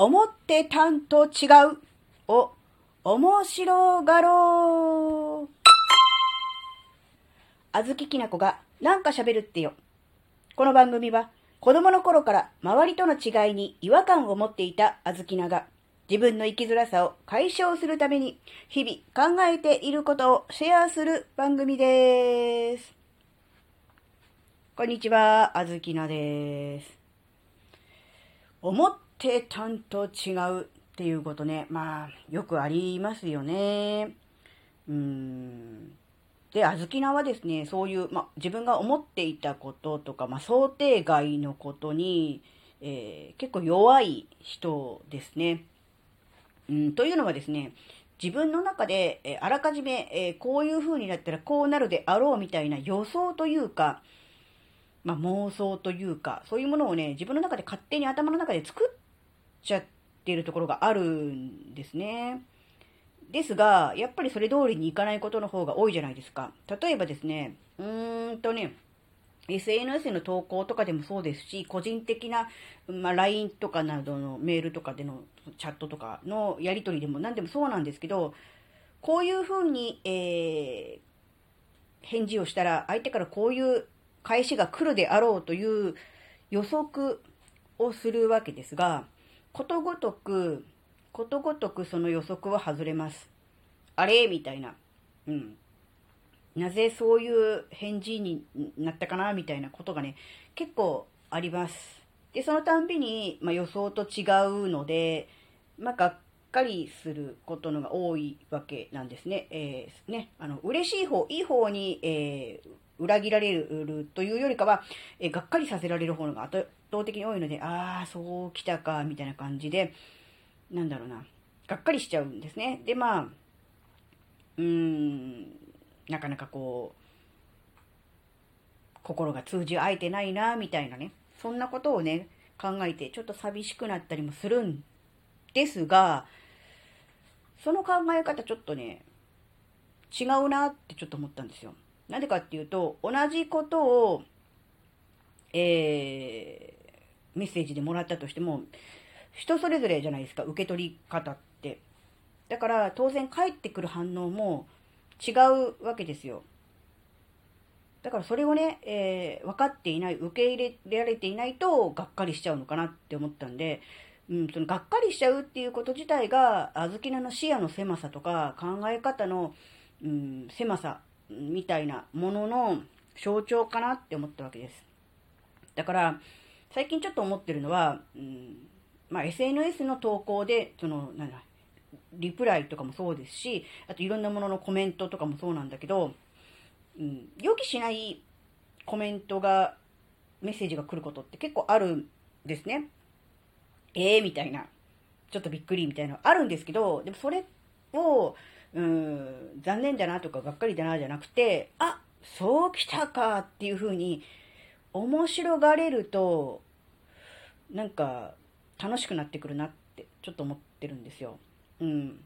思ってたんと違うを面白がろう。あずききなこがなんか喋るってよ。この番組は子供の頃から周りとの違いに違和感を持っていたあずきなが自分の生きづらさを解消するために日々考えていることをシェアする番組です。こんにちは、あずきなです。思ってたんと違うっていうことね、まあ、よくありますよね。うん。で、あずきなはですね、そういう、まあ、自分が思っていたこととか、まあ、想定外のことに、えー、結構弱い人ですね。うん、というのはですね、自分の中で、えー、あらかじめ、えー、こういう風になったらこうなるであろうみたいな予想というか、まあ、妄想というか、そういうものをね、自分の中で勝手に頭の中で作っちゃってるところがあるんですね。ですが、やっぱりそれ通りにいかないことの方が多いじゃないですか。例えばですね、うーんとね、SNS の投稿とかでもそうですし、個人的な、まあ、LINE とかなどのメールとかでのチャットとかのやり取りでも何でもそうなんですけど、こういうふうに、えー、返事をしたら、相手からこういう返しが来るであろうという予測をするわけですが、ことごとく、ことごとくその予測は外れます。あれ？みたいな。うん。なぜそういう返事になったかな？みたいなことがね、結構あります。で、そのたんびに、まあ、予想と違うので、まあ、がっかりすることのが多いわけなんですね。えー、ね、あの、嬉しい方、いい方に、えー、裏切られるというよりかは、えがっかりさせられる方が圧倒的に多いので、ああ、そう来たか、みたいな感じで、なんだろうな、がっかりしちゃうんですね。で、まあ、うーん、なかなかこう、心が通じ合えてないな、みたいなね、そんなことをね、考えて、ちょっと寂しくなったりもするんですが、その考え方ちょっとね、違うなってちょっと思ったんですよ。なんでかっていうと、同じことを、えー、メッセージでもらったとしても、人それぞれじゃないですか、受け取り方って。だから当然返ってくる反応も違うわけですよ。だからそれをね、えー、分かっていない、受け入れられていないと、がっかりしちゃうのかなって思ったんで、うん、そのがっかりしちゃうっていうこと自体が、あずきなの視野の狭さとか、考え方の、うん、狭さみたいなものの象徴かなって思ったわけです。だから、最近ちょっと思ってるのは、うん、まあ、SNS の投稿で、その、なんだ、リプライとかもそうですし、あといろんなもののコメントとかもそうなんだけど、うん、予期しないコメントが、メッセージが来ることって結構あるんですね。ええー、みたいな。ちょっとびっくりみたいなのあるんですけど、でもそれを、うん、残念だなとかがっかりだなじゃなくて、あ、そうきたかっていう風に面白がれると、なんか楽しくなってくるなってちょっと思ってるんですよ。うん。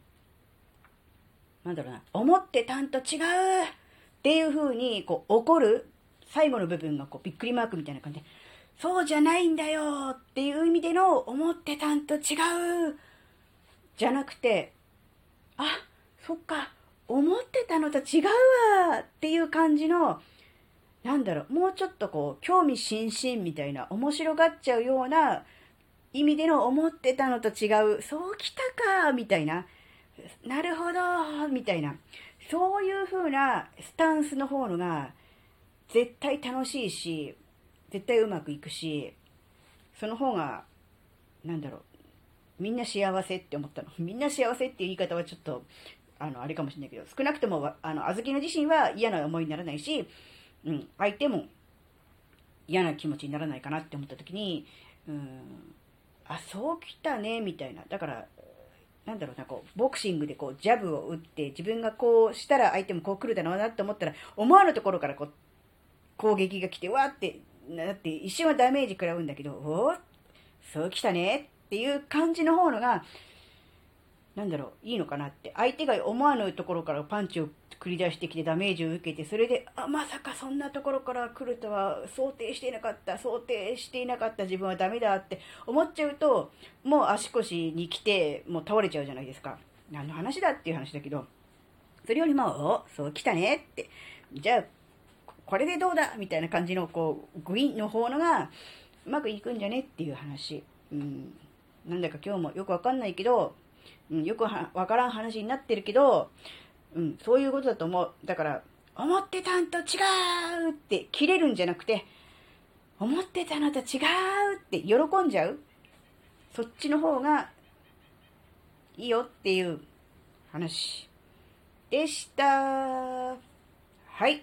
なんだろうな、思ってたんと違うっていう風にこう怒る最後の部分がこうびっくりマークみたいな感じで、そうじゃないんだよっていう意味での思ってたんと違うじゃなくて、あ、そっか、思ってたのと違うわっていう感じの、なんだろう、もうちょっとこう、興味津々みたいな、面白がっちゃうような意味での思ってたのと違う、そうきたかみたいな、なるほどみたいな、そういう風なスタンスの方のが、絶対楽しいし、絶対うまくいくし、その方が、なんだろう、みんな幸せって思ったの。みんな幸せっていう言い方はちょっとあの、あれかもしれないけど、少なくとも、あの、あずきの自身は嫌な思いにならないし、うん、相手も嫌な気持ちにならないかなって思った時に、うん、あ、そう来たね、みたいな。だから、なんだろうな、こう、ボクシングでこう、ジャブを打って、自分がこうしたら相手もこう来るだろうなって思ったら、思わぬところからこう、攻撃が来て、わって、だって一瞬はダメージ食らうんだけど、おそう来たねっていう感じの方のが、なんだろう、いいのかなって。相手が思わぬところからパンチを繰り出してきてダメージを受けて、それで、あ、まさかそんなところから来るとは想定していなかった、想定していなかった自分はダメだって思っちゃうと、もう足腰に来て、もう倒れちゃうじゃないですか。何の話だっていう話だけど、それよりも、お、そう来たねって、じゃあ、これでどうだ？みたいな感じの、こう、グインの方のが、うまくいくんじゃね？っていう話。うん。なんだか今日もよくわかんないけど、うん、よくわからん話になってるけど、うん、そういうことだと思う。だから、思ってたんと違うって切れるんじゃなくて、思ってたのと違うって喜んじゃう。そっちの方がいいよっていう話でした。はい。